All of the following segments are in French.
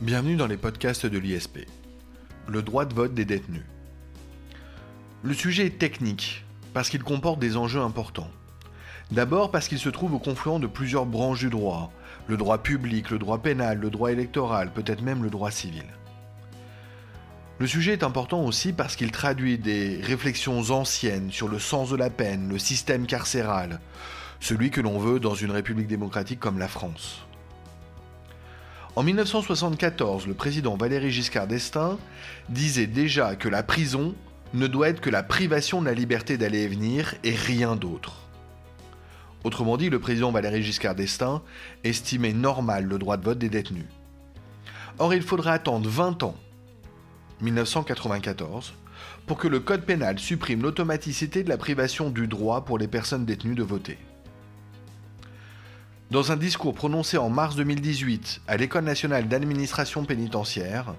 Bienvenue dans les podcasts de l'ISP. Le droit de vote des détenus. Le sujet est technique parce qu'il comporte des enjeux importants. D'abord parce qu'il se trouve au confluent de plusieurs branches du droit, le droit public, le droit pénal, le droit électoral, peut-être même le droit civil. Le sujet est important aussi parce qu'il traduit des réflexions anciennes sur le sens de la peine, le système carcéral, celui que l'on veut dans une république démocratique comme la France. En 1974, le président Valéry Giscard d'Estaing disait déjà que la prison ne doit être que la privation de la liberté d'aller et venir et rien d'autre. Autrement dit, le président Valéry Giscard d'Estaing estimait normal le droit de vote des détenus. Or, il faudra attendre 20 ans, 1994, pour que le Code pénal supprime l'automaticité de la privation du droit pour les personnes détenues de voter. Dans un discours prononcé en mars 2018 à l'École nationale d'administration pénitentiaire,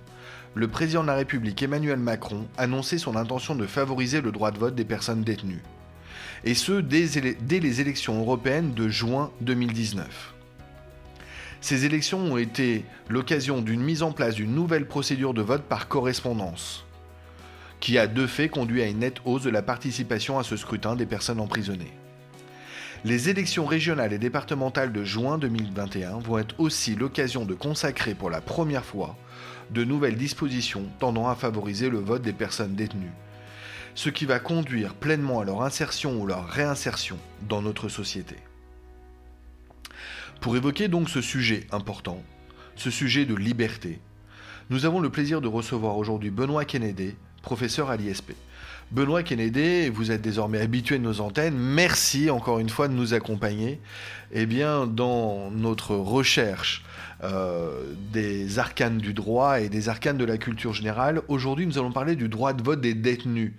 le président de la République Emmanuel Macron annonçait son intention de favoriser le droit de vote des personnes détenues. Et ce, dès, les élections européennes de juin 2019. Ces élections ont été l'occasion d'une mise en place d'une nouvelle procédure de vote par correspondance, qui a de fait conduit à une nette hausse de la participation à ce scrutin des personnes emprisonnées. Les élections régionales et départementales de juin 2021 vont être aussi l'occasion de consacrer pour la première fois de nouvelles dispositions tendant à favoriser le vote des personnes détenues, ce qui va conduire pleinement à leur insertion ou leur réinsertion dans notre société. Pour évoquer donc ce sujet important, ce sujet de liberté, nous avons le plaisir de recevoir aujourd'hui Benoît Kennedy, professeur à l'ISP. Benoît Kennedy, vous êtes désormais habitué de nos antennes. Merci encore une fois de nous accompagner eh bien, dans notre recherche euh, des arcanes du droit et des arcanes de la culture générale. Aujourd'hui, nous allons parler du droit de vote des détenus.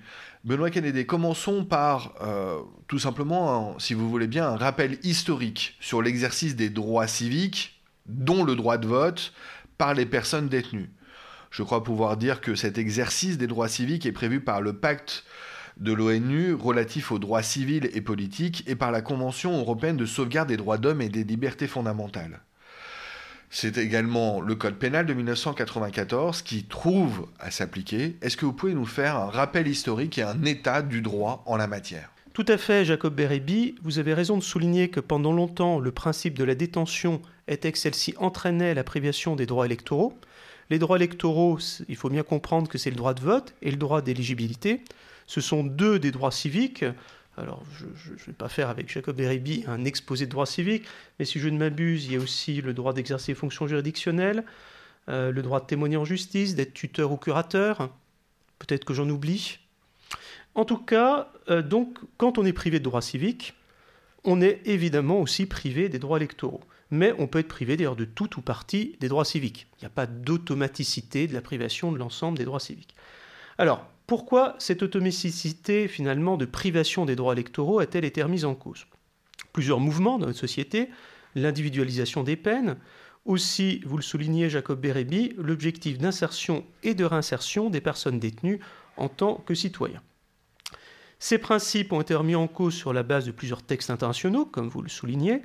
Benoît Kennedy, commençons par euh, tout simplement, si vous voulez bien, un rappel historique sur l'exercice des droits civiques, dont le droit de vote, par les personnes détenues. Je crois pouvoir dire que cet exercice des droits civiques est prévu par le pacte de l'ONU relatif aux droits civils et politiques et par la Convention européenne de sauvegarde des droits d'homme et des libertés fondamentales. C'est également le Code pénal de 1994 qui trouve à s'appliquer. Est-ce que vous pouvez nous faire un rappel historique et un état du droit en la matière? Tout à fait, Jacob Bérébi. Vous avez raison de souligner que pendant longtemps, le principe de la détention était que celle-ci entraînait la des droits électoraux. Les droits électoraux, il faut bien comprendre que c'est le droit de vote et le droit d'éligibilité. Ce sont deux des droits civiques. Alors, je ne vais pas faire avec Jacob Beribi un exposé de droits civiques, mais si je ne m'abuse, il y a aussi le droit d'exercer les fonctions juridictionnelles, euh, le droit de témoigner en justice, d'être tuteur ou curateur. Peut-être que j'en oublie. En tout cas, euh, donc, quand on est privé de droits civiques, on est évidemment aussi privé des droits électoraux mais on peut être privé d'ailleurs de tout ou partie des droits civiques. Il n'y a pas d'automaticité de la privation de l'ensemble des droits civiques. Alors, pourquoi cette automaticité finalement de privation des droits électoraux a-t-elle été remise en cause? Plusieurs mouvements dans notre société, l'individualisation des peines, aussi, vous le soulignez Jacob Bérébi, l'objectif d'insertion et de réinsertion des personnes détenues en tant que citoyens. Ces principes ont été remis en cause sur la base de plusieurs textes internationaux, comme vous le soulignez,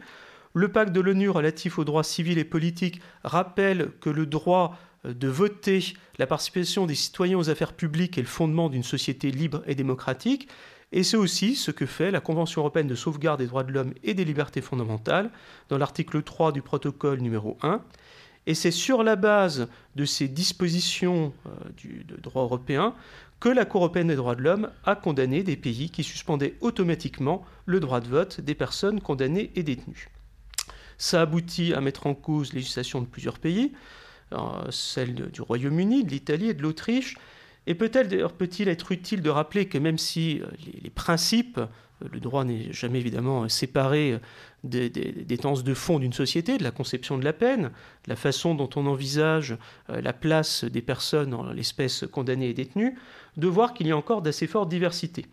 le pacte de l'ONU relatif aux droits civils et politiques rappelle que le droit euh, de voter, la participation des citoyens aux affaires publiques est le fondement d'une société libre et démocratique, et c'est aussi ce que fait la Convention européenne de sauvegarde des droits de l'homme et des libertés fondamentales dans l'article 3 du protocole numéro 1. Et c'est sur la base de ces dispositions euh, du droit européen que la Cour européenne des droits de l'homme a condamné des pays qui suspendaient automatiquement le droit de vote des personnes condamnées et détenues. Ça aboutit à mettre en cause législation de plusieurs pays, euh, celle du Royaume-Uni, de l'Italie et de l'Autriche. Et peut-être d'ailleurs peut-il être utile de rappeler que même si euh, les, principes, euh, le droit n'est jamais évidemment séparé des, des, tendances de fond d'une société, de la conception de la peine, de la façon dont on envisage la place des personnes en l'espèce condamnées et détenues, de voir qu'il y a encore d'assez fortes diversités.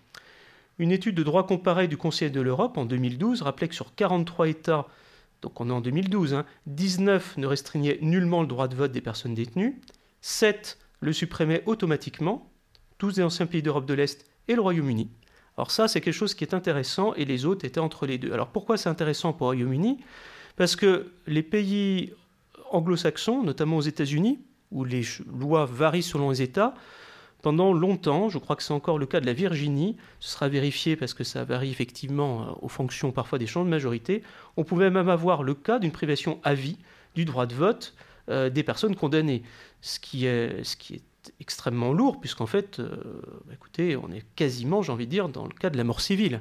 Une étude de droit comparé du Conseil de l'Europe en 2012 rappelait que sur 43 États donc on est en 2012, 19 hein. ne restreignaient nullement le droit de vote des personnes détenues, 7 le supprimaient automatiquement, tous les anciens pays d'Europe de l'Est et le Royaume-Uni. Alors ça, c'est quelque chose qui est intéressant et les autres étaient entre les deux. Alors pourquoi c'est intéressant pour le Royaume-Uni? Parce que les pays anglo-saxons, notamment aux États-Unis, où les lois varient selon les États, pendant longtemps, je crois que c'est encore le cas de la Virginie, ce sera vérifié parce que ça varie effectivement euh, aux fonctions parfois des champs de majorité, on pouvait même avoir le cas d'une privation à vie du droit de vote euh, des personnes condamnées, ce qui est, extrêmement lourd, puisqu'en fait, euh, bah, écoutez, on est quasiment, j'ai envie de dire, dans le cas de la mort civile.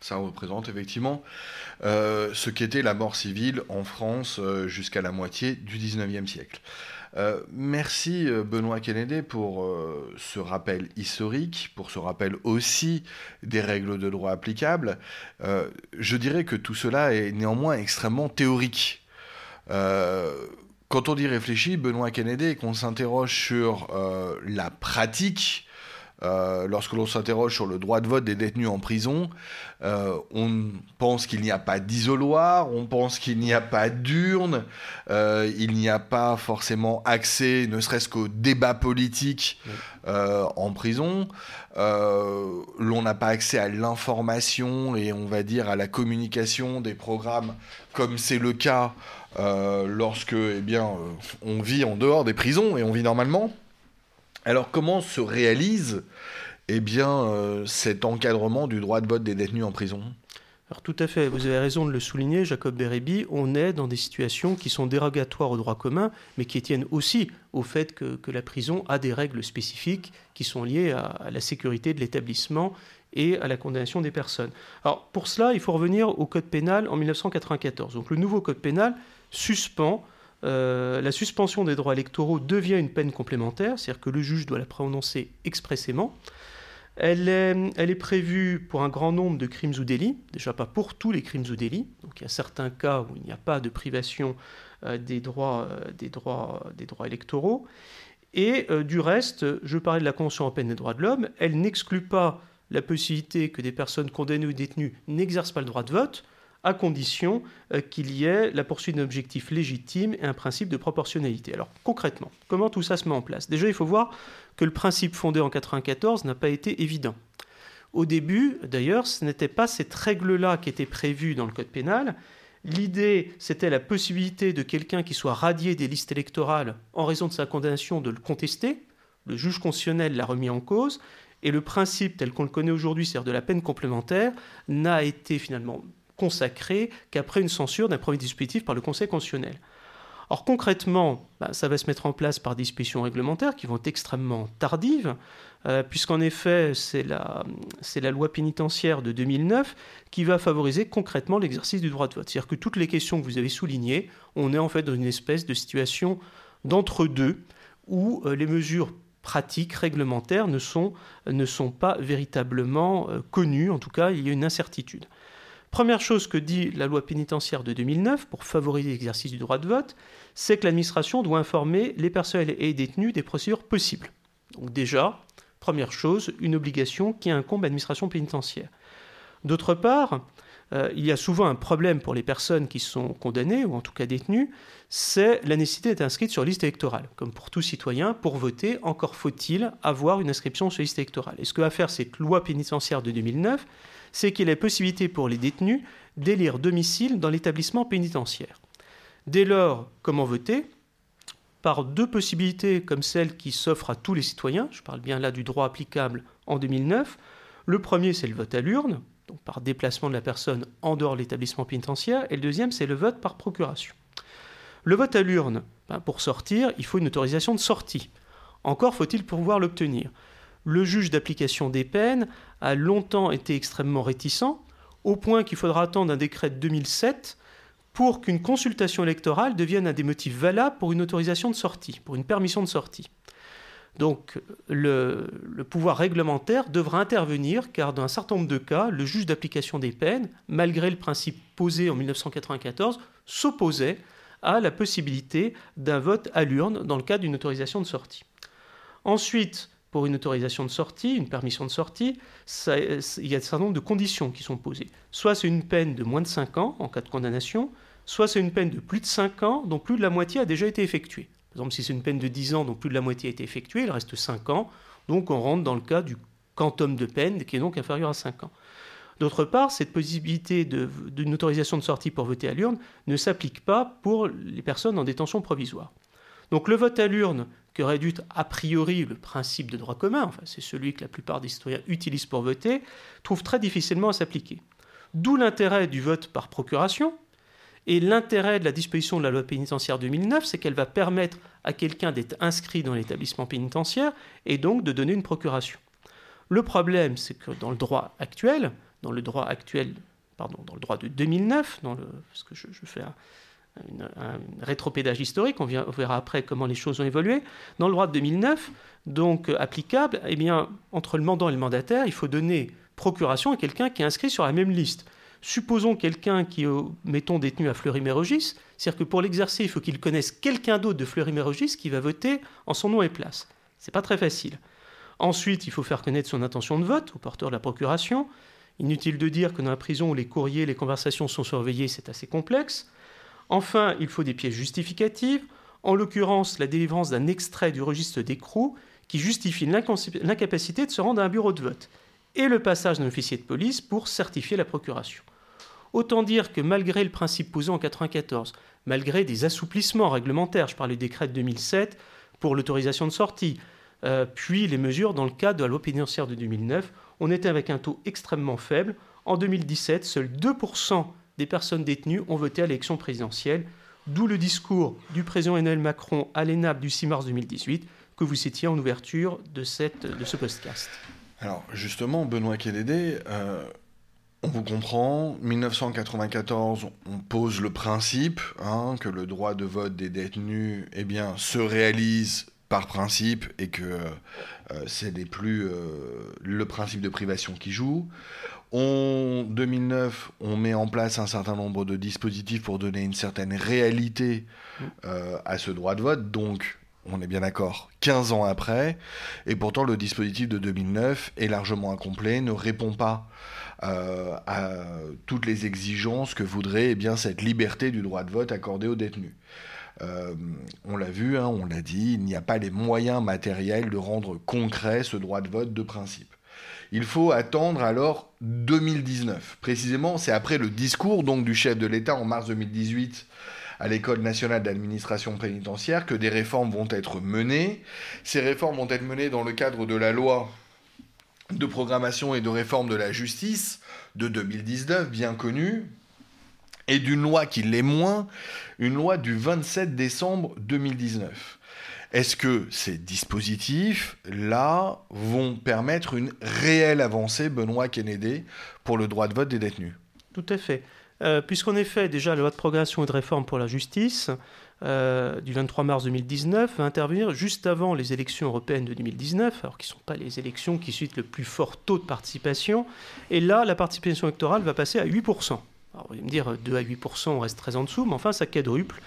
Ça représente effectivement ce qu'était la mort civile en France jusqu'à la moitié du 19e siècle. Merci Benoît Kennedy pour ce rappel historique, pour ce rappel aussi des règles de droit applicables. je dirais que tout cela est néanmoins extrêmement théorique. Quand on dit réfléchit, Benoît Kennedy, et qu'on s'interroge sur euh, la pratique, euh, lorsque l'on s'interroge sur le droit de vote des détenus en prison, euh, on pense qu'il n'y a pas d'isoloir, on pense qu'il n'y a pas d'urne, il n'y a pas forcément accès, ne serait-ce qu'au débat politique en prison. l'on n'a pas accès à l'information et on va dire à la communication des programmes comme c'est le cas euh, lorsque eh bien, euh, on vit en dehors des prisons et on vit normalement. Alors comment se réalise eh bien, euh, cet encadrement du droit de vote des détenus en prison? Alors tout à fait, vous avez raison de le souligner, Jacob Bérébi, on est dans des situations qui sont dérogatoires au droit commun, mais qui tiennent aussi au fait que, la prison a des règles spécifiques qui sont liées à la sécurité de l'établissement et à la condamnation des personnes. Alors pour cela, il faut revenir au Code pénal en 1994. Donc le nouveau Code pénal suspend euh, la suspension des droits électoraux devient une peine complémentaire, c'est-à-dire que le juge doit la prononcer expressément. Elle est, prévue pour un grand nombre de crimes ou délits, déjà pas pour tous les crimes ou délits. Donc il y a certains cas où il n'y a pas de privation euh, des, droits, euh, des droits électoraux. Et du reste, je parlais de la Convention européenne des droits de l'homme, elle n'exclut pas la possibilité que des personnes condamnées ou détenues n'exercent pas le droit de vote, à condition euh, qu'il y ait la poursuite d'un objectif légitime et un principe de proportionnalité. Alors concrètement, comment tout ça se met en place? Déjà, il faut voir que le principe fondé en 1994 n'a pas été évident. Au début, d'ailleurs, ce n'était pas cette règle-là qui était prévue dans le Code pénal. L'idée, c'était la possibilité de quelqu'un qui soit radié des listes électorales en raison de sa condamnation de le contester. Le juge constitutionnel l'a remis en cause. Et le principe tel qu'on le connaît aujourd'hui, c'est-à-dire de la peine complémentaire, n'a été finalement consacré qu'après une censure d'un premier dispositif par le Conseil constitutionnel. Or concrètement, bah, ça va se mettre en place par dispositions réglementaires qui vont être extrêmement tardives, euh, puisqu'en effet c'est la, loi pénitentiaire de 2009 qui va favoriser concrètement l'exercice du droit de vote. C'est-à-dire que toutes les questions que vous avez soulignées, on est en fait dans une espèce de situation d'entre-deux, où euh, les mesures pratiques, réglementaires ne sont, ne sont pas véritablement euh, connues, en tout cas il y a une incertitude. Première chose que dit la loi pénitentiaire de 2009 pour favoriser l'exercice du droit de vote, c'est que l'administration doit informer les personnes et les détenus des procédures possibles. Donc déjà, première chose, une obligation qui incombe à l'administration pénitentiaire. D'autre part, euh, il y a souvent un problème pour les personnes qui sont condamnées ou en tout cas détenues, c'est la nécessité d'être inscrite sur liste électorale. Comme pour tout citoyen, pour voter, encore faut-il avoir une inscription sur liste électorale. Et ce que va faire cette loi pénitentiaire de 2009, c'est qu'il y a la possibilité pour les détenus d'élire domicile dans l'établissement pénitentiaire. Dès lors, comment voter? Par deux possibilités comme celles qui s'offrent à tous les citoyens, je parle bien là du droit applicable en 2009. Le premier, c'est le vote à l'urne, donc par déplacement de la personne en dehors de l'établissement pénitentiaire, et le deuxième, c'est le vote par procuration. Le vote à l'urne, ben, pour sortir, il faut une autorisation de sortie. Encore faut-il pouvoir l'obtenir le juge d'application des peines a longtemps été extrêmement réticent, au point qu'il faudra attendre un décret de 2007 pour qu'une consultation électorale devienne un des motifs valables pour une autorisation de sortie, pour une permission de sortie. Donc le, pouvoir réglementaire devra intervenir car dans un certain nombre de cas, le juge d'application des peines, malgré le principe posé en 1994, s'opposait à la possibilité d'un vote à l'urne dans le cadre d'une autorisation de sortie. Ensuite, pour une autorisation de sortie, une permission de sortie, il y a un certain nombre de conditions qui sont posées. Soit c'est une peine de moins de 5 ans en cas de condamnation, soit c'est une peine de plus de 5 ans dont plus de la moitié a déjà été effectuée. Par exemple, si c'est une peine de 10 ans dont plus de la moitié a été effectuée, il reste 5 ans, donc on rentre dans le cas du quantum de peine qui est donc inférieur à 5 ans. D'autre part, cette possibilité d'une autorisation de sortie pour voter à l'urne ne s'applique pas pour les personnes en détention provisoire. Donc le vote à l'urne, que réduit a priori le principe de droit commun, enfin, c'est celui que la plupart des citoyens utilisent pour voter, trouve très difficilement à s'appliquer. D'où l'intérêt du vote par procuration. Et l'intérêt de la disposition de la loi pénitentiaire 2009, c'est qu'elle va permettre à quelqu'un d'être inscrit dans l'établissement pénitentiaire et donc de donner une procuration. Le problème, c'est que dans le droit actuel, dans le droit actuel, pardon, dans le droit de 2009, dans le, parce que je, fais un, rétropédage historique, on, verra après comment les choses ont évolué. Dans le droit de 2009, donc euh, applicable, eh bien, entre le mandant et le mandataire, il faut donner procuration à quelqu'un qui est inscrit sur la même liste. Supposons quelqu'un qui est, mettons, détenu à Fleury-Mérogis, c'est-à-dire que pour l'exercer, il faut qu'il connaisse quelqu'un d'autre de Fleury-Mérogis qui va voter en son nom et place. C'est pas très facile. Ensuite, il faut faire connaître son intention de vote au porteur de la procuration. Inutile de dire que dans la prison où les courriers, les conversations sont surveillés, c'est assez complexe. Enfin, il faut des pièces justificatives, en l'occurrence la délivrance d'un extrait du registre d'écrou qui justifie l'incapacité de se rendre à un bureau de vote, et le passage d'un officier de police pour certifier la procuration. Autant dire que malgré le principe posé en 1994, malgré des assouplissements réglementaires, je parle du décret de 2007 pour l'autorisation de sortie, euh, puis les mesures dans le cadre de la loi pénitentiaire de 2009, on était avec un taux extrêmement faible. En 2017, seuls 2% des personnes détenues ont voté à l'élection présidentielle, d'où le discours du président Emmanuel Macron à l'ENAP du 6 mars 2018 que vous citiez en ouverture de, cette, de ce podcast. Alors justement, Benoît Kédédé, euh, on vous comprend, 1994, on pose le principe hein, que le droit de vote des détenus eh bien, se réalise par principe et que euh, c'est plus euh, le principe de privation qui joue. En 2009, on met en place un certain nombre de dispositifs pour donner une certaine réalité euh, à ce droit de vote. Donc, on est bien d'accord, 15 ans après, et pourtant le dispositif de 2009 est largement incomplet, ne répond pas à toutes les exigences que voudrait eh bien, cette liberté du droit de vote accordée aux détenus. Euh, on l'a vu, hein, on l'a dit, il n'y a pas les moyens matériels de rendre concret ce droit de vote de principe. Il faut attendre alors 2019. Précisément, c'est après le discours du chef de l'État en mars 2018 à l'École nationale d'administration pénitentiaire que des réformes vont être menées. Ces réformes vont être menées dans le cadre de la loi de programmation et de réforme de la justice de 2019, bien connue, et d'une loi qui l'est moins, une loi du 27 décembre 2019. Est-ce que ces dispositifs-là vont permettre une réelle avancée, Benoît Kennedy, pour le droit de vote des détenus? Tout à fait. Euh, Puisqu'en effet, déjà, la loi de progression et de réforme pour la justice euh, du 23 mars 2019 va intervenir juste avant les élections européennes de 2019, alors qui ne sont pas les élections qui suivent le plus fort taux de participation. Et là, la participation électorale va passer à 8%. Alors, vous allez me dire 2 à 8%, on reste très en dessous, mais enfin, ça quadruple.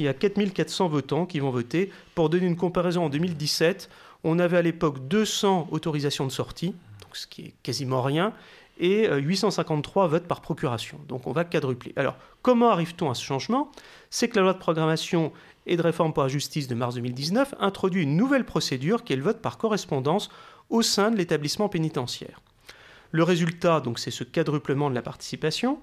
Il y a 4400 votants qui vont voter. Pour donner une comparaison, en 2017, on avait à l'époque 200 autorisations de sortie, donc ce qui est quasiment rien, et 853 euh, votes par procuration. Donc on va quadrupler. Alors, comment arrive-t-on à ce changement? C'est que la loi de programmation et de réforme pour la justice de mars 2019 introduit une nouvelle procédure qui est le vote par correspondance au sein de l'établissement pénitentiaire. Le résultat, donc, c'est ce quadruplement de la participation.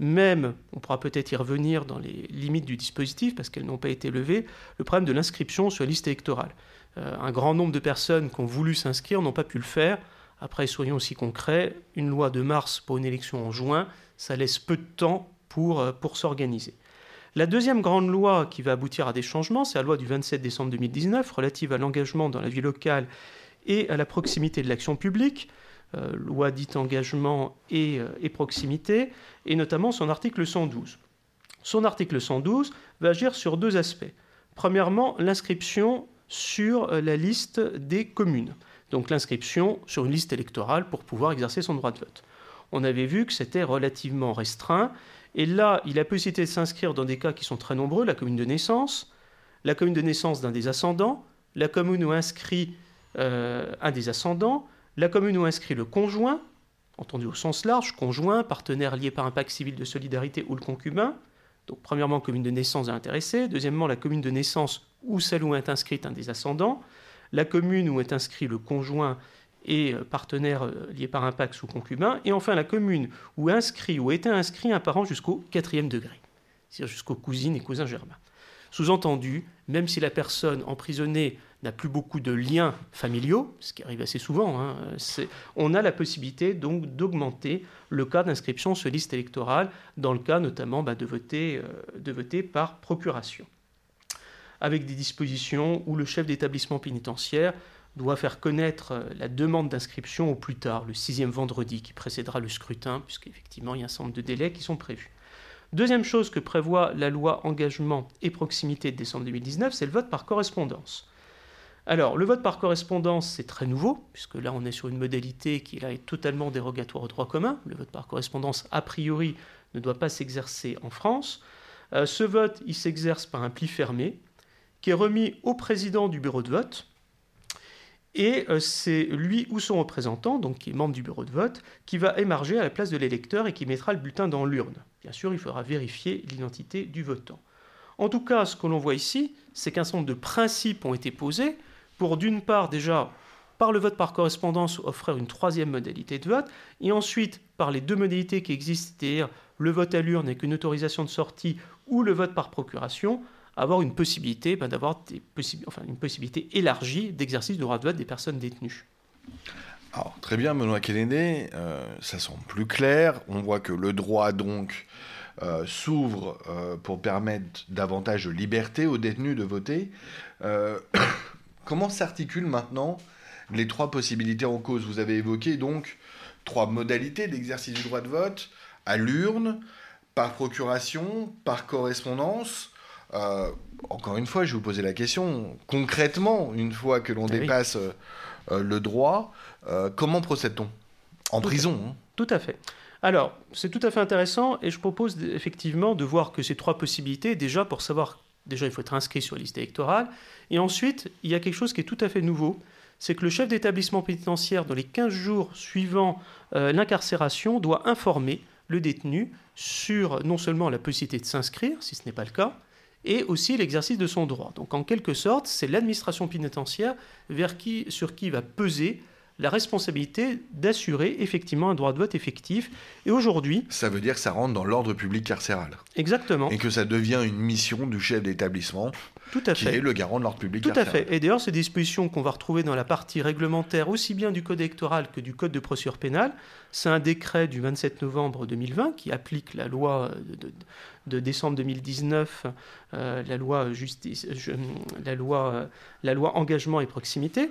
Même, on pourra peut-être y revenir dans les limites du dispositif parce qu'elles n'ont pas été levées, le problème de l'inscription sur la liste électorale. Euh, un grand nombre de personnes qui ont voulu s'inscrire n'ont pas pu le faire. Après, soyons aussi concrets, une loi de mars pour une élection en juin, ça laisse peu de temps pour, euh, pour s'organiser. La deuxième grande loi qui va aboutir à des changements, c'est la loi du 27 décembre 2019 relative à l'engagement dans la vie locale et à la proximité de l'action publique. Euh, loi dite engagement euh, et, proximité, et notamment son article 112. Son article 112 va agir sur deux aspects. Premièrement, l'inscription sur euh, la liste des communes, donc l'inscription sur une liste électorale pour pouvoir exercer son droit de vote. On avait vu que c'était relativement restreint, et là, il a possibilité de s'inscrire dans des cas qui sont très nombreux, la commune de naissance, la commune de naissance d'un des ascendants, la commune où inscrit un des ascendants, la commune où inscrit le conjoint, entendu au sens large, conjoint, partenaire lié par un pacte civil de solidarité ou le concubin. Donc, premièrement, commune de naissance de l'intéressé. Deuxièmement, la commune de naissance ou celle où est inscrite un des ascendants. La commune où est inscrit le conjoint et euh, partenaire euh, lié par un pacte ou concubin. Et enfin, la commune où inscrit ou était inscrit un parent jusqu'au quatrième degré, c'est-à-dire jusqu'aux cousines et cousins germains. Sous-entendu, même si la personne emprisonnée n'a plus beaucoup de liens familiaux, ce qui arrive assez souvent, hein, on a la possibilité donc d'augmenter le cas d'inscription sur liste électorale, dans le cas notamment bah, de, voter, euh, de voter par procuration. Avec des dispositions où le chef d'établissement pénitentiaire doit faire connaître euh, la demande d'inscription au plus tard, le sixième vendredi qui précédera le scrutin, puisqu'effectivement il y a un certain nombre de délais qui sont prévus. Deuxième chose que prévoit la loi engagement et proximité de décembre 2019, c'est le vote par correspondance. Alors, le vote par correspondance, c'est très nouveau, puisque là, on est sur une modalité qui est totalement dérogatoire au droit commun. Le vote par correspondance, a priori, ne doit pas s'exercer en France. Euh, ce vote, il s'exerce par un pli fermé, qui est remis au président du bureau de vote, et euh, c'est lui ou son représentant, donc qui est membre du bureau de vote, qui va émarger à la place de l'électeur et qui mettra le bulletin dans l'urne. Bien sûr, il faudra vérifier l'identité du votant. En tout cas, ce que l'on voit ici, c'est qu'un certain nombre de principes ont été posés pour, d'une part, déjà, par le vote par correspondance, offrir une troisième modalité de vote, et ensuite, par les deux modalités qui existent, c'est-à-dire le vote à l'urne avec une autorisation de sortie ou le vote par procuration, avoir une possibilité ben, d'avoir une possibilité élargie d'exercice du droit de vote des personnes détenues. Alors, très bien, Benoît Kennedy, euh, ça semble plus clair. On voit que le droit, donc, euh, s'ouvre euh, pour permettre davantage de liberté aux détenus de voter. comment s'articulent maintenant les trois possibilités en cause? Vous avez évoqué, donc, trois modalités d'exercice du droit de vote à l'urne, par procuration, par correspondance. Euh, encore une fois, je vais vous poser la question, concrètement, une fois que l'on ah dépasse euh, euh, le droit, comment procède-t-on? En prison hein. Tout à fait. Alors, c'est tout à fait intéressant et je propose effectivement de voir que ces trois possibilités, déjà pour savoir, déjà il faut être inscrit sur la liste électorale, et ensuite il y a quelque chose qui est tout à fait nouveau, c'est que le chef d'établissement pénitentiaire, dans les 15 jours suivant l'incarcération, doit informer le détenu sur non seulement la possibilité de s'inscrire, si ce n'est pas le cas, et aussi l'exercice de son droit. Donc en quelque sorte, c'est l'administration pénitentiaire vers qui, sur qui va peser la responsabilité d'assurer effectivement un droit de vote effectif. Et aujourd'hui... Ça veut dire que ça rentre dans l'ordre public carcéral. Exactement. Et que ça devient une mission du chef d'établissement tout à qui est le garant de l'ordre public Tout à fait. Et d'ailleurs, ces dispositions qu'on va retrouver dans la partie réglementaire aussi bien du Code électoral que du Code de procédure pénale, c'est un décret du 27 novembre 2020 qui applique la loi de, décembre 2019, euh, la, loi justice, la, loi, engagement et proximité.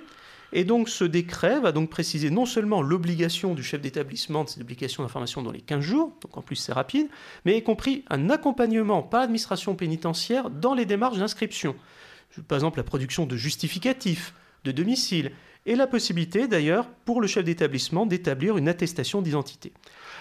Et donc ce décret va donc préciser non seulement l'obligation du chef d'établissement de cette publication d'informations dans les 15 jours, donc en plus c'est rapide, mais y compris un accompagnement par l'administration pénitentiaire dans les démarches d'inscription. Par exemple la production de justificatifs de domicile et la possibilité d'ailleurs pour le chef d'établissement d'établir une attestation d'identité.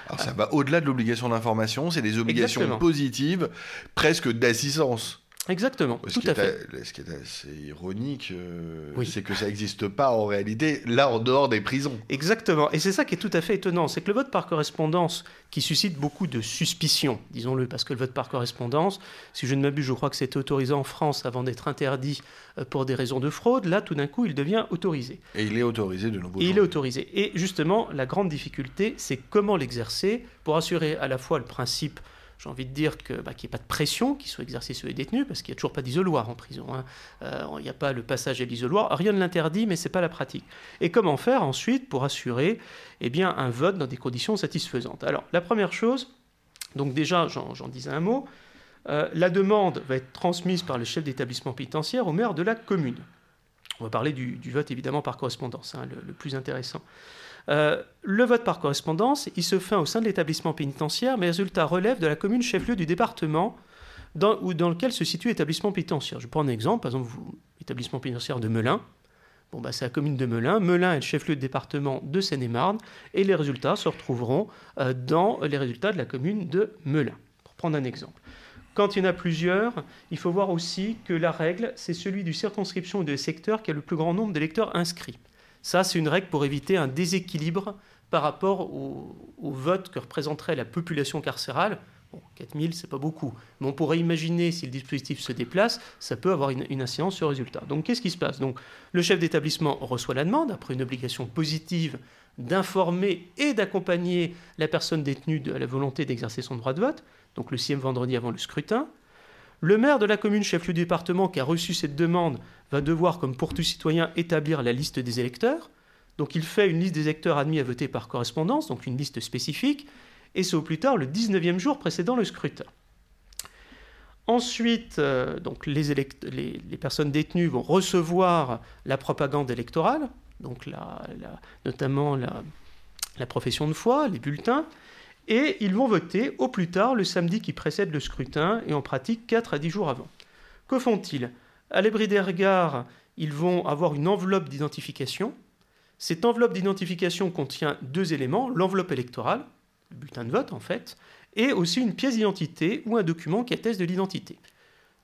Alors ça va au-delà de l'obligation d'information, c'est des obligations positives, presque d'assistance. Exactement, tout à fait. ce qui est assez ironique, euh, c'est que ça n'existe pas en réalité, là, en dehors des prisons. Exactement, et c'est ça qui est tout à fait étonnant, c'est que le vote par correspondance, qui suscite beaucoup de suspicions, disons-le, parce que le vote par correspondance, si je ne m'abuse, je crois que c'était autorisé en France avant d'être interdit euh, pour des raisons de fraude, là, tout d'un coup, il devient autorisé. Et il est autorisé de nouveau. Et il est autorisé. Et justement, la grande difficulté, c'est comment l'exercer pour assurer à la fois le principe j'ai envie de dire que, bah, qu'il n'y ait pas de pression qui soit exercée sur les détenus, parce qu'il n'y a toujours pas d'isoloir en prison. Hein. Euh, il n'y a pas le passage à l'isoloir. Rien ne l'interdit, mais ce n'est pas la pratique. Et comment faire ensuite pour assurer eh bien, un vote dans des conditions satisfaisantes? Alors, la première chose, donc déjà, j'en, disais un mot, euh, la demande va être transmise par le chef d'établissement pénitentiaire au maire de la commune. On va parler du, vote évidemment par correspondance, hein, le, plus intéressant. Euh, le vote par correspondance, il se fait au sein de l'établissement pénitentiaire, mais les résultats relèvent de la commune chef-lieu du département dans, dans lequel se situe l'établissement pénitentiaire. Je prends un exemple, par exemple, l'établissement pénitentiaire de Melun. Bon, bah, c'est la commune de Melun. Melun est le chef-lieu de département de Seine-et-Marne, et les résultats se retrouveront euh, dans les résultats de la commune de Melun. Pour prendre un exemple. Quand il y en a plusieurs, il faut voir aussi que la règle, c'est celui du circonscription ou de secteur qui a le plus grand nombre d'électeurs inscrits. Ça, c'est une règle pour éviter un déséquilibre par rapport au, vote que représenterait la population carcérale. Bon, 4000, c'est pas beaucoup. Mais on pourrait imaginer, si le dispositif se déplace, ça peut avoir une, incidence sur le résultat. Donc, qu'est-ce qui se passe? Donc, le chef d'établissement reçoit la demande, après une obligation positive d'informer et d'accompagner la personne détenue à la volonté d'exercer son droit de vote, donc le sixième vendredi avant le scrutin. Le maire de la commune chef-lieu du département qui a reçu cette demande va devoir, comme pour tout citoyen, établir la liste des électeurs. Donc il fait une liste des électeurs admis à voter par correspondance, donc une liste spécifique, et c'est au plus tard le 19e jour précédant le scrutin. Ensuite, euh, donc les, personnes détenues vont recevoir la propagande électorale, donc notamment la, profession de foi, les bulletins, et ils vont voter au plus tard le samedi qui précède le scrutin et en pratique 4 à 10 jours avant. Que font-ils? À l'abri des regards, ils vont avoir une enveloppe d'identification. Cette enveloppe d'identification contient deux éléments, l'enveloppe électorale, le bulletin de vote en fait, et aussi une pièce d'identité ou un document qui atteste de l'identité.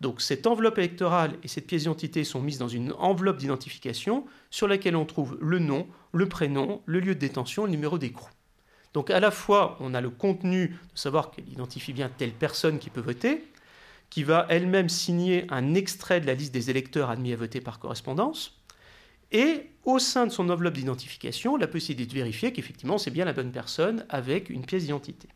Donc cette enveloppe électorale et cette pièce d'identité sont mises dans une enveloppe d'identification sur laquelle on trouve le nom, le prénom, le lieu de détention, le numéro d'écrou. Donc à la fois, on a le contenu de savoir qu'elle identifie bien telle personne qui peut voter, qui va elle-même signer un extrait de la liste des électeurs admis à voter par correspondance, et au sein de son enveloppe d'identification, la possibilité de vérifier qu'effectivement c'est bien la bonne personne avec une pièce d'identité.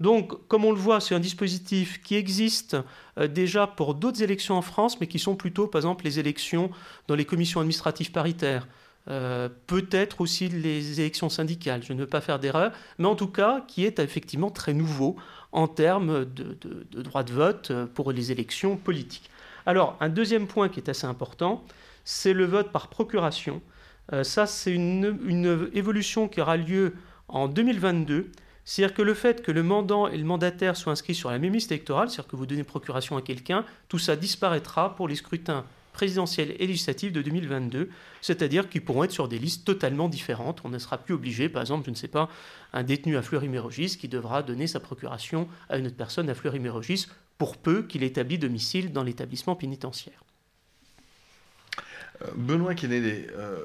Donc, comme on le voit, c'est un dispositif qui existe euh, déjà pour d'autres élections en France, mais qui sont plutôt, par exemple, les élections dans les commissions administratives paritaires. Euh, peut-être aussi les élections syndicales, je ne veux pas faire d'erreur, mais en tout cas qui est effectivement très nouveau en termes de, droit de vote euh, pour les élections politiques. Alors, un deuxième point qui est assez important, c'est le vote par procuration. ça, c'est une, une évolution qui aura lieu en 2022 c'est-à-dire que le fait que le mandant et le mandataire soient inscrits sur la même liste électorale, c'est-à-dire que vous donnez procuration à quelqu'un, tout ça disparaîtra pour les scrutins présidentiels et législatifs de 2022, c'est-à-dire qu'ils pourront être sur des listes totalement différentes. On ne sera plus obligé, par exemple, je ne sais pas, un détenu à Fleury-Mérogis qui devra donner sa procuration à une autre personne à Fleury-Mérogis pour peu qu'il établit domicile dans l'établissement pénitentiaire. Euh, Benoît Kennedy, euh,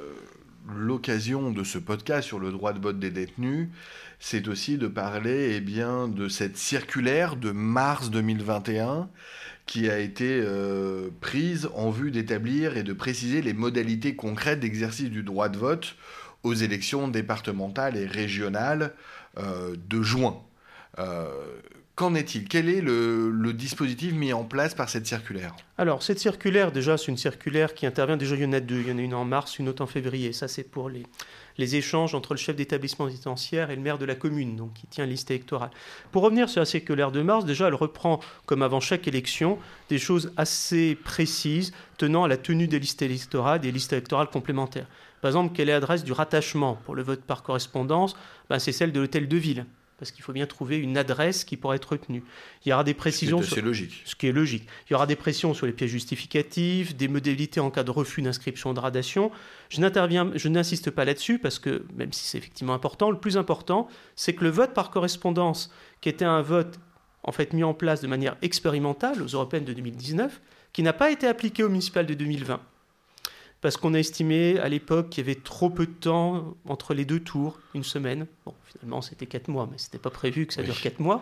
l'occasion de ce podcast sur le droit de vote des détenus, c'est aussi de parler eh bien, de cette circulaire de mars 2021 qui a été euh, prise en vue d'établir et de préciser les modalités concrètes d'exercice du droit de vote aux élections départementales et régionales euh, de juin. Euh, Qu'en est-il? Quel est le, dispositif mis en place par cette circulaire? Alors, cette circulaire, déjà, c'est une circulaire qui intervient. Déjà, il y en a deux. Il y en a une en mars, une autre en février. Ça, c'est pour les, les échanges entre le chef d'établissement pénitentiaire et le maire de la commune, donc qui tient liste électorale. Pour revenir sur la circulaire de mars, déjà, elle reprend, comme avant chaque élection, des choses assez précises tenant à la tenue des listes électorales, des listes électorales complémentaires. Par exemple, quelle est l'adresse du rattachement pour le vote par correspondance? Ben, C'est celle de l'hôtel de ville parce qu'il faut bien trouver une adresse qui pourra être retenue. Il y aura des précisions. C'est logique. Ce qui est logique. Il y aura des précisions sur les pièces justificatives, des modalités en cas de refus d'inscription de gradation. Je n'interviens, je n'insiste pas là-dessus parce que même si c'est effectivement important, le plus important, c'est que le vote par correspondance, qui était un vote en fait mis en place de manière expérimentale aux européennes de 2019, qui n'a pas été appliqué aux municipales de 2020 parce qu'on a estimé à l'époque qu'il y avait trop peu de temps entre les deux tours, une semaine. Bon, finalement, c'était quatre mois, mais ce n'était pas prévu que ça dure quatre mois.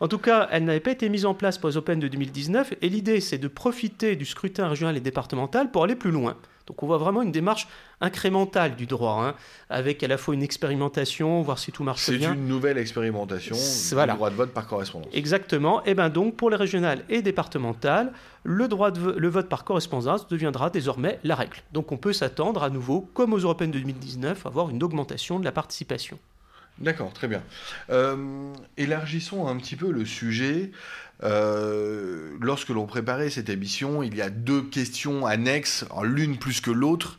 En tout cas, elle n'avait pas été mise en place pour les Open de 2019, et l'idée, c'est de profiter du scrutin régional et départemental pour aller plus loin. Donc on voit vraiment une démarche incrémentale du droit, hein, avec à la fois une expérimentation, voir si tout marche bien. C'est une nouvelle expérimentation du droit de vote par correspondance. Exactement. Et bien donc pour les régionales et départementales, le, droit de le vote par correspondance deviendra désormais la règle. Donc on peut s'attendre à nouveau, comme aux européennes de 2019, à avoir une augmentation de la participation. D'accord, très bien. Euh, élargissons un petit peu le sujet. Euh, lorsque l'on préparait cette émission, il y a deux questions annexes, l'une plus que l'autre,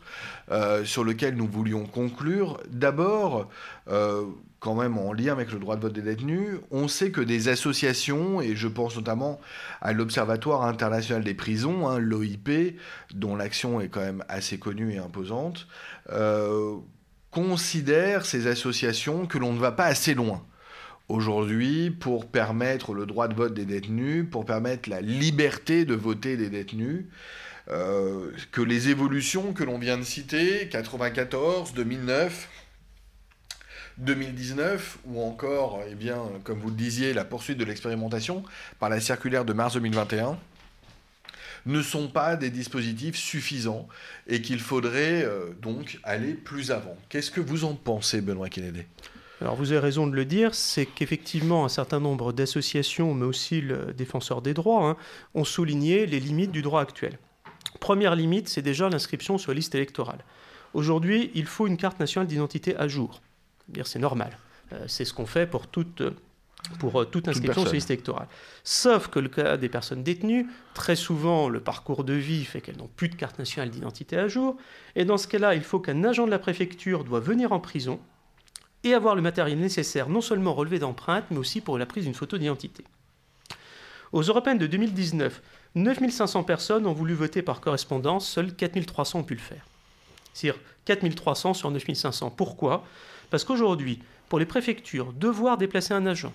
euh, sur lesquelles nous voulions conclure. D'abord, quand même en lien avec le droit de vote des détenus, on sait que des associations, et je pense notamment à l'Observatoire international des prisons, hein, l'OIP, dont l'action est quand même assez connue et imposante, considèrent ces associations que l'on ne va pas assez loin aujourd'hui pour permettre le droit de vote des détenus, pour permettre la liberté de voter des détenus, euh, que les évolutions que l'on vient de citer, 94, 2009, 2019, ou encore, eh bien, comme vous le disiez, la poursuite de l'expérimentation par la circulaire de mars 2021, ne sont pas des dispositifs suffisants et qu'il faudrait euh, donc aller plus avant. Qu'est-ce que vous en pensez, Benoît Kennedy? Alors vous avez raison de le dire, c'est qu'effectivement un certain nombre d'associations, mais aussi le défenseur des droits, hein, ont souligné les limites du droit actuel. Première limite, c'est déjà l'inscription sur la liste électorale. Aujourd'hui, il faut une carte nationale d'identité à jour. C'est normal. Euh, c'est ce qu'on fait pour toute pour euh, toute inscription sur liste électorale. Sauf que le cas des personnes détenues, très souvent le parcours de vie fait qu'elles n'ont plus de carte nationale d'identité à jour, et dans ce cas-là, il faut qu'un agent de la préfecture doit venir en prison et avoir le matériel nécessaire, non seulement relevé d'empreintes, mais aussi pour la prise d'une photo d'identité. Aux européennes de 2019, 9500 personnes ont voulu voter par correspondance, seuls 4300 ont pu le faire. C'est-à-dire 4300 sur 9500. Pourquoi? Parce qu'aujourd'hui, pour les préfectures, devoir déplacer un agent,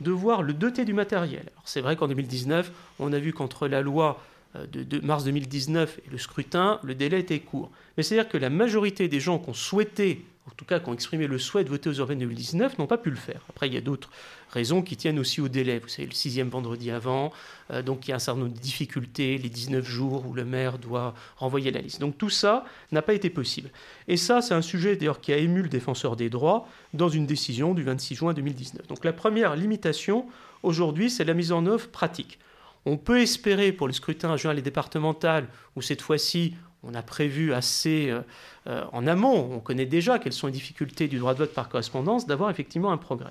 devoir le doter du matériel. C'est vrai qu'en 2019, on a vu qu'entre la loi euh, de, mars 2019 et le scrutin, le délai était court. Mais c'est-à-dire que la majorité des gens qui ont souhaité en tout cas qui ont exprimé le souhait de voter aux européennes 2019, n'ont pas pu le faire. Après, il y a d'autres raisons qui tiennent aussi au délai. Vous savez, le sixième vendredi avant, euh, donc il y a un certain nombre de difficultés, les 19 jours où le maire doit renvoyer la liste. Donc tout ça n'a pas été possible. Et ça, c'est un sujet d'ailleurs qui a ému le défenseur des droits dans une décision du 26 juin 2019. Donc la première limitation aujourd'hui, c'est la mise en œuvre pratique. On peut espérer pour le scrutin régional et départemental, où cette fois-ci on a prévu assez euh, euh, en amont, on connaît déjà quelles sont les difficultés du droit de vote par correspondance, d'avoir effectivement un progrès.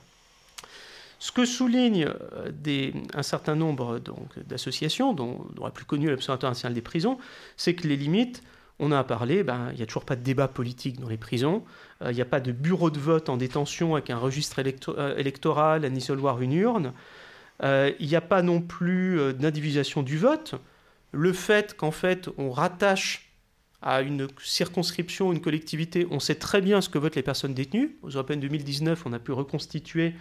Ce que souligne euh, un certain nombre d'associations, dont, la plus connue l'Observatoire national des prisons, c'est que les limites, on a parlé, ben, il n'y a toujours pas de débat politique dans les prisons, il n'y a pas de bureau de vote en détention avec un registre électoral, un isoloir, une urne, il n'y a pas non plus d'individualisation du vote. Le fait qu'en fait on rattache à une circonscription, une collectivité, on sait très bien ce que votent les personnes détenues. Aux Européennes 2019, on a pu reconstituer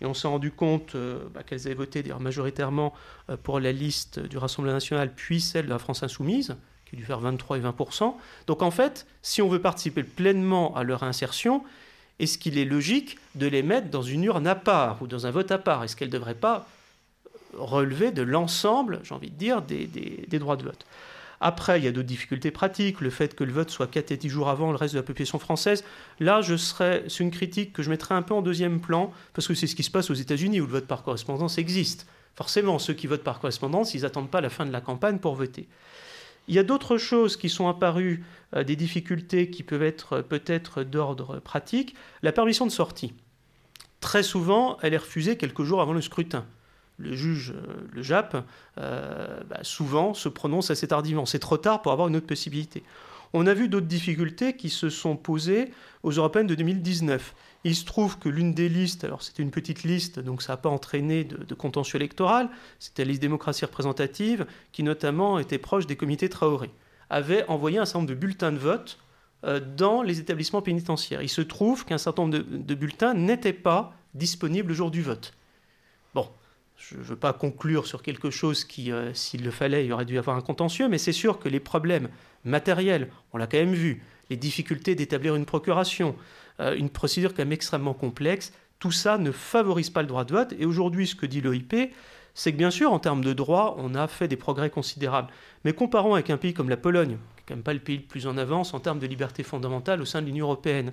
et on s'est rendu compte euh, bah, qu'elles avaient voté majoritairement euh, pour la liste du Rassemblement national, puis celle de la France insoumise, qui a dû faire 23 et 20% Donc en fait, si on veut participer pleinement à leur insertion, est-ce qu'il est logique de les mettre dans une urne à part ou dans un vote à part? Est-ce qu'elles ne devraient pas relever de l'ensemble, j'ai envie de dire, des droits de vote? Après, il y a d'autres difficultés pratiques, le fait que le vote soit 4 et 10 jours avant le reste de la population française. Là, je serais, c'est une critique que je mettrais un peu en deuxième plan, parce que c'est ce qui se passe aux États-Unis, où le vote par correspondance existe. Forcément, ceux qui votent par correspondance, ils n'attendent pas la fin de la campagne pour voter. Il y a d'autres choses qui sont apparues, euh, des difficultés qui peuvent être euh, peut-être d'ordre pratique. La permission de sortie. Très souvent, elle est refusée quelques jours avant le scrutin le juge, euh, le JAP, euh, bah, souvent se prononce assez tardivement. C'est trop tard pour avoir une autre possibilité. On a vu d'autres difficultés qui se sont posées aux européennes de 2019. Il se trouve que l'une des listes, alors c'était une petite liste, donc ça n'a pas entraîné de, contentieux électoral, c'était la liste démocratie représentative, qui notamment était proche des comités Traoré, avait envoyé un certain nombre de bulletins de vote euh, dans les établissements pénitentiaires. Il se trouve qu'un certain nombre de, de bulletins n'étaient pas disponibles le jour du vote. Bon, je ne veux pas conclure sur quelque chose qui, euh, s'il le fallait, il aurait dû avoir un contentieux, mais c'est sûr que les problèmes matériels, on l'a quand même vu, les difficultés d'établir une procuration, euh, une procédure quand même extrêmement complexe, tout ça ne favorise pas le droit de vote. Et aujourd'hui, ce que dit l'OIP, c'est que bien sûr, en termes de droit, on a fait des progrès considérables. Mais comparons avec un pays comme la Pologne, qui n'est quand même pas le pays le plus en avance en termes de liberté fondamentale au sein de l'Union européenne,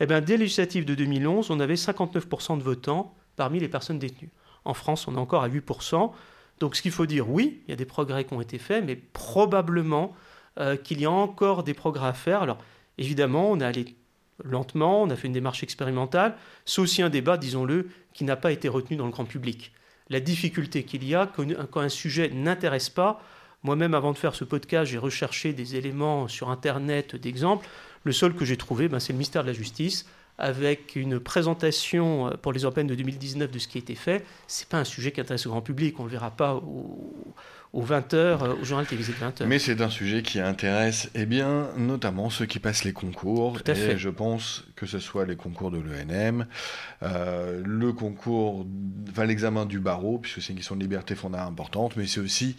eh bien, dès législatives de 2011, on avait 59% de votants parmi les personnes détenues. En France, on est encore à 8%. Donc ce qu'il faut dire, oui, il y a des progrès qui ont été faits, mais probablement euh, qu'il y a encore des progrès à faire. Alors évidemment, on est allé lentement, on a fait une démarche expérimentale. C'est aussi un débat, disons-le, qui n'a pas été retenu dans le grand public. La difficulté qu'il y a quand un sujet n'intéresse pas, moi-même avant de faire ce podcast, j'ai recherché des éléments sur Internet d'exemples. Le seul que j'ai trouvé, ben, c'est le mystère de la justice avec une présentation euh, pour les européennes de 2019 de ce qui a été fait, ce n'est pas un sujet qui intéresse le grand public. On ne le verra pas aux 20h, euh, au journal télévisé de 20h. Mais c'est un sujet qui intéresse, eh bien, notamment ceux qui passent les concours. Tout à et je pense que ce soit les concours de l'ENM, euh, le concours, enfin l'examen du barreau, puisque c'est une question de liberté fondamentale importante, mais c'est aussi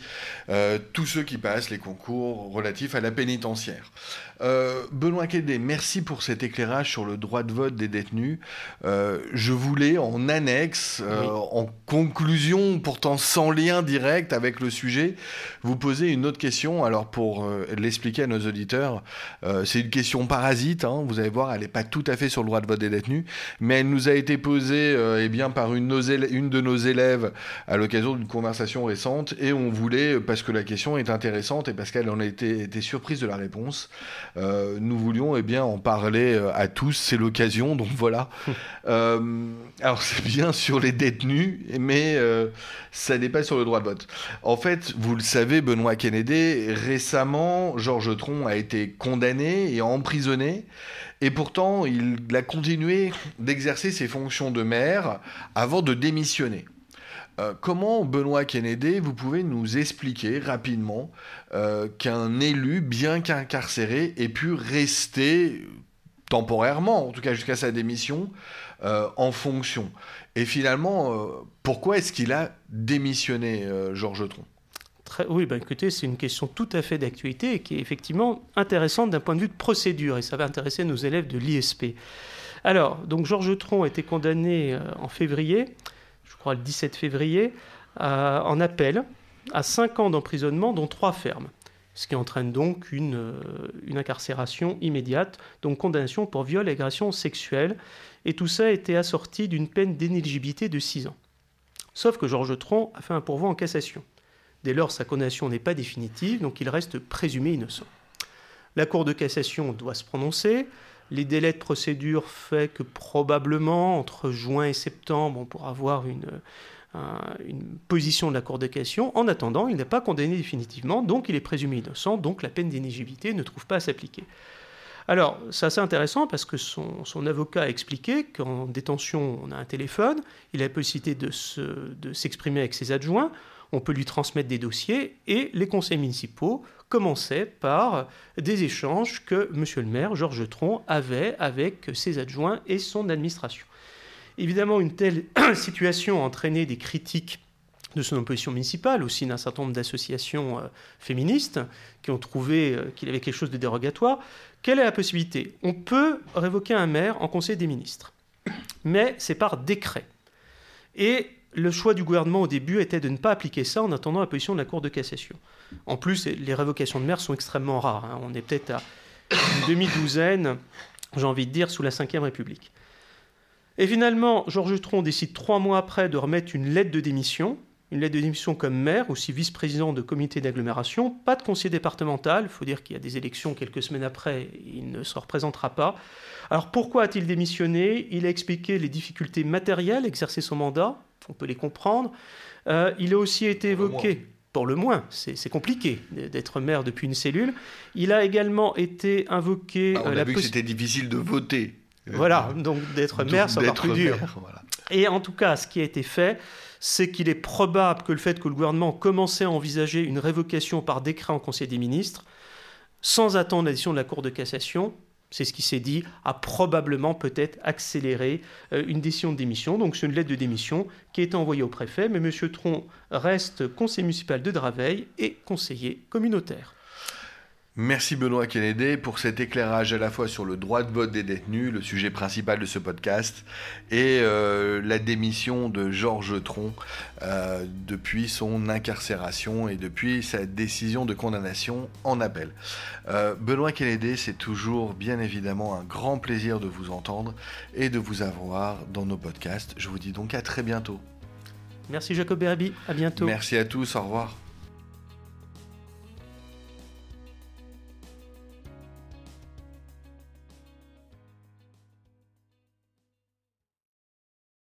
euh, tous ceux qui passent les concours relatifs à la pénitentiaire. Benoît Kédé, merci pour cet éclairage sur le droit de vote des détenus. je voulais, en annexe, en conclusion, pourtant sans lien direct avec le sujet vous poser une autre question. Alors pour euh, l'expliquer à nos auditeurs, euh, c'est une question parasite. Hein. vous allez voir, elle n'est pas tout à fait sur le droit de vote des détenus, mais elle nous a été posée eh bien par une, une, de nos élèves à l'occasion d'une conversation récente, et on voulait, parce que la question est intéressante et parce qu'elle en a été, été, surprise de la réponse, nous voulions eh bien en parler à tous. C'est l'occasion, donc voilà. alors c'est bien sur les détenus, mais ça n'est pas sur le droit de vote. En fait, vous le savez, Benoît Kennedy, récemment, Georges Tron a été condamné et emprisonné. Et pourtant, il a continué d'exercer ses fonctions de maire avant de démissionner. Euh, comment, Benoît Kennedy, vous pouvez nous expliquer rapidement euh, qu'un élu, bien qu'incarcéré, ait pu rester temporairement, en tout cas jusqu'à sa démission, euh, en fonction? Et finalement, pourquoi est-ce qu'il a démissionné, Georges Tron? Oui, ben écoutez, c'est une question tout à fait d'actualité et qui est effectivement intéressante d'un point de vue de procédure, et ça va intéresser nos élèves de l'ISP. Alors, donc Georges Tron a été condamné en février, je crois le 17 février, en appel à 5 ans d'emprisonnement, dont 3 fermes ce qui entraîne donc une, une, incarcération immédiate, donc condamnation pour viol et agression sexuelle et tout ça a été assorti d'une peine d'inéligibilité de 6 ans. Sauf que Georges Tron a fait un pourvoi en cassation. Dès lors, sa condamnation n'est pas définitive, donc il reste présumé innocent. La Cour de cassation doit se prononcer. Les délais de procédure fait que probablement entre juin et septembre, on pourra avoir une, une position de la Cour de cassation. En attendant, il n'est pas condamné définitivement, donc il est présumé innocent, donc la peine d'inéligibilité ne trouve pas à s'appliquer. Alors, c'est assez intéressant parce que son, avocat a expliqué qu'en détention, on a un téléphone, il a la possibilité de s'exprimer avec ses adjoints, on peut lui transmettre des dossiers, et les conseils municipaux commençaient par des échanges que M. le maire, Georges Tron, avait avec ses adjoints et son administration. Évidemment, une telle situation a entraîné des critiques de son opposition municipale, aussi d'un certain nombre d'associations euh, féministes qui ont trouvé euh, qu'il avait quelque chose de dérogatoire. Quelle est la possibilité? On peut révoquer un maire en Conseil des ministres, mais c'est par décret. Et le choix du gouvernement au début était de ne pas appliquer ça en attendant la position de la Cour de cassation. En plus, les révocations de maires sont extrêmement rares. Hein. On est peut-être à une demi-douzaine, j'ai envie de dire, sous la Ve République. Et finalement, Georges Tron décide trois mois après de remettre une lettre de démission une lettre de démission comme maire, aussi vice-président de comité d'agglomération, pas de conseiller départemental, il faut dire qu'il y a des élections quelques semaines après, il ne se représentera pas. Alors pourquoi a-t-il démissionné? Il a expliqué les difficultés matérielles, exercer son mandat, on peut les comprendre. Euh, il a aussi été évoqué, pour le moins, c'est compliqué d'être maire depuis une cellule. Il a également été invoqué... Ah, on a vu que c'était difficile de voter. Voilà, donc d'être maire, ça va plus dur. Et en tout cas, ce qui a été fait, c'est qu'il est probable que le fait que le gouvernement commençait à envisager une révocation par décret en Conseil des ministres, sans attendre la décision de la Cour de cassation, c'est ce qui s'est dit, a probablement peut-être accéléré euh, une décision de démission. Donc c'est une lettre de démission qui a été envoyée au préfet, mais M. Tron reste conseiller municipal de Draveil et conseiller communautaire. Merci Benoît Kennedy pour cet éclairage à la fois sur le droit de vote des détenus, le sujet principal de ce podcast, et euh, la démission de Georges Tron euh, depuis son incarcération et depuis sa décision de condamnation en appel. Euh, Benoît Kennedy, c'est toujours bien évidemment un grand plaisir de vous entendre et de vous avoir dans nos podcasts. Je vous dis donc à très bientôt. Merci Jacob Berbi, à bientôt. Merci à tous, au revoir.